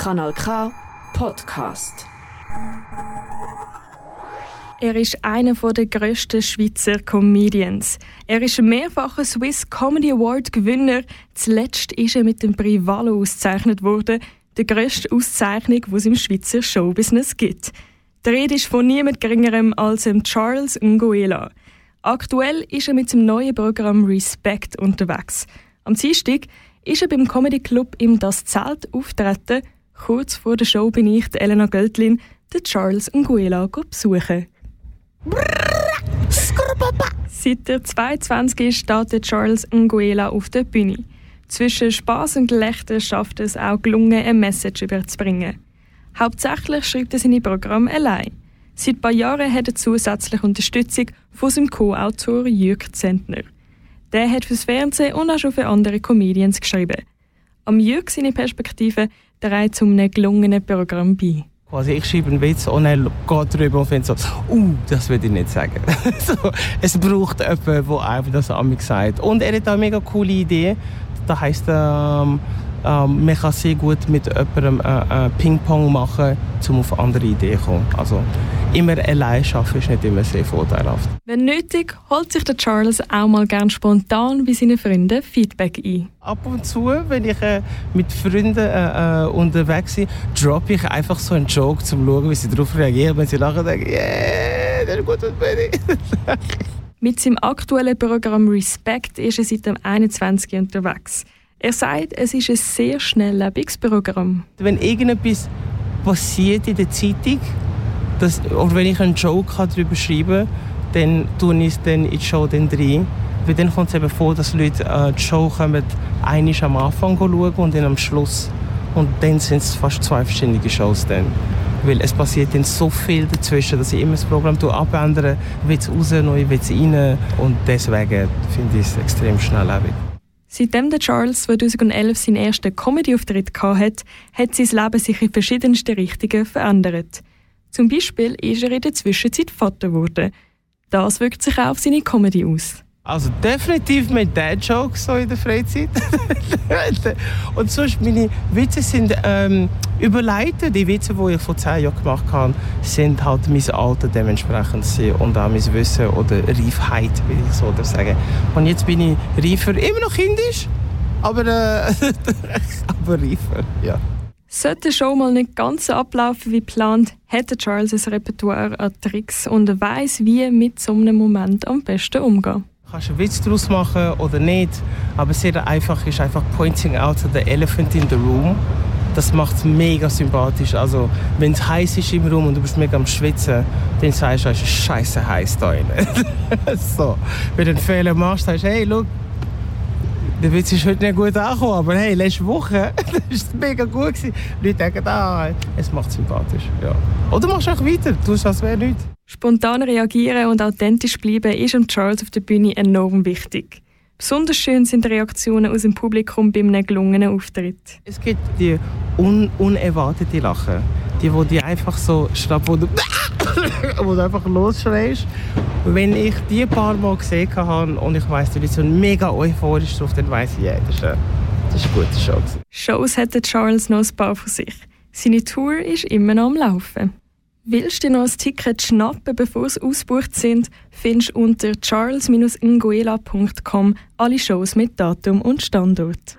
Kanal K Podcast. Er ist einer der grössten Schweizer Comedians. Er ist mehrfacher Swiss Comedy Award Gewinner. Zuletzt ist er mit dem Prix ausgezeichnet worden, der grössten Auszeichnung, die es im Schweizer Showbusiness gibt. Die Rede ist von niemand geringerem als Charles Nguela. Aktuell ist er mit seinem neuen Programm Respect unterwegs. Am Dienstag ist er beim Comedy Club im Das Zelt auftreten. Kurz vor der Show bin ich, Elena Göttlin, den Charles Nguela besuchen. Seit der 22 steht Charles Nguela auf der Bühne. Zwischen Spaß und Gelächter schafft es auch gelungen, eine Message überzubringen. Hauptsächlich schreibt er seine Programme allein. Seit ein paar Jahren hat er zusätzliche Unterstützung von seinem Co-Autor Jürg Zentner. Der hat fürs Fernsehen und auch schon für andere Comedians geschrieben. Am Jürg seine Perspektive trägt zu einem gelungenen Programm bei. Also ich schreibe einen Witz und er geht drüber und findet so, uh, das würde ich nicht sagen. so, es braucht jemanden, der einfach das an mich sagt. Und er hat auch mega coole Idee. Das heisst, ähm, ähm, man kann sehr gut mit jemandem äh, äh, Ping-Pong machen, um auf andere Ideen zu kommen. Also immer allein arbeiten ist nicht immer sehr vorteilhaft. Wenn nötig, holt sich der Charles auch mal gern spontan bei seinen Freunden Feedback ein. Ab und zu, wenn ich äh, mit Freunden äh, äh unterwegs bin, droppe ich einfach so einen Joke, um zu schauen, wie sie darauf reagieren. Wenn sie lachen, denke ich, yeah, das ist gut, was bin ich. Mit seinem aktuellen Programm Respect ist er seit dem 21. unterwegs. Er sagt, es ist ein sehr schnelllebiges Programm. Wenn irgendetwas passiert in der Zeitung, dass, oder wenn ich einen Joke darüber schreiben kann, dann tue ich es dann in die Show dann rein. Weil dann kommt es eben vor, dass Leute äh, die Show kommen, einmal am Anfang schauen und dann am Schluss. Und dann sind es fast zwei verschiedene Shows dann. Weil es passiert dann so viel dazwischen, dass ich immer das Programm abändere, Witz raus, neue Witz rein. Und deswegen finde ich es extrem schnelllebig. Seitdem der Charles 2011 seinen ersten Comedy-Auftritt hatte, hat sein Leben sich in verschiedensten Richtungen verändert. Zum Beispiel ist er in der Zwischenzeit Vater geworden. Das wirkt sich auch auf seine Comedy aus. Also definitiv mit Dad-Jokes so in der Freizeit. und sonst meine Witze sind ähm, überleitet. Die Witze, die ich vor zehn Jahren gemacht habe, sind halt mein Alter dementsprechend und auch mein Wissen oder Reifheit, will ich so sagen. Und jetzt bin ich reifer, immer noch kindisch, aber, äh, aber reifer, ja. Sollte die Show mal nicht ganz so ablaufen wie geplant, hätte Charles ein Repertoire an Tricks und weiß, wie mit so einem Moment am besten umgehen. Kannst einen Witz daraus machen oder nicht, aber sehr einfach ist einfach pointing out the elephant in the room. Das macht es mega sympathisch. Also, wenn es heiß ist im Raum und du bist mega am Schwitzen, dann sagst du, es ist scheiße heiß da drin. so. Wenn du einen Fehler machst, sagst du, hey, look, der Witz ist heute nicht gut angekommen, aber hey, letzte Woche war es mega gut. Gewesen. Die Leute denken, ah, es macht sympathisch. Ja. Oder machst du einfach weiter, du tust als wäre nichts. Spontan reagieren und authentisch bleiben ist am Charles auf der Bühne enorm wichtig. Besonders schön sind die Reaktionen aus dem Publikum bei einem gelungenen Auftritt. Es gibt die un unerwartete Lachen. Die, wo die einfach so schnapp, wo du, wo du einfach losschreist. Wenn ich die paar Mal gesehen habe und ich weiss, du bist so mega euphorisch drauf, dann weiss ich, ja, das ist eine, das ist eine gute Show. Shows hat Charles noch ein paar von sich. Seine Tour ist immer noch am Laufen. Willst du noch ein Ticket schnappen, bevor sie ausgebucht sind, findest du unter charles-nguela.com alle Shows mit Datum und Standort.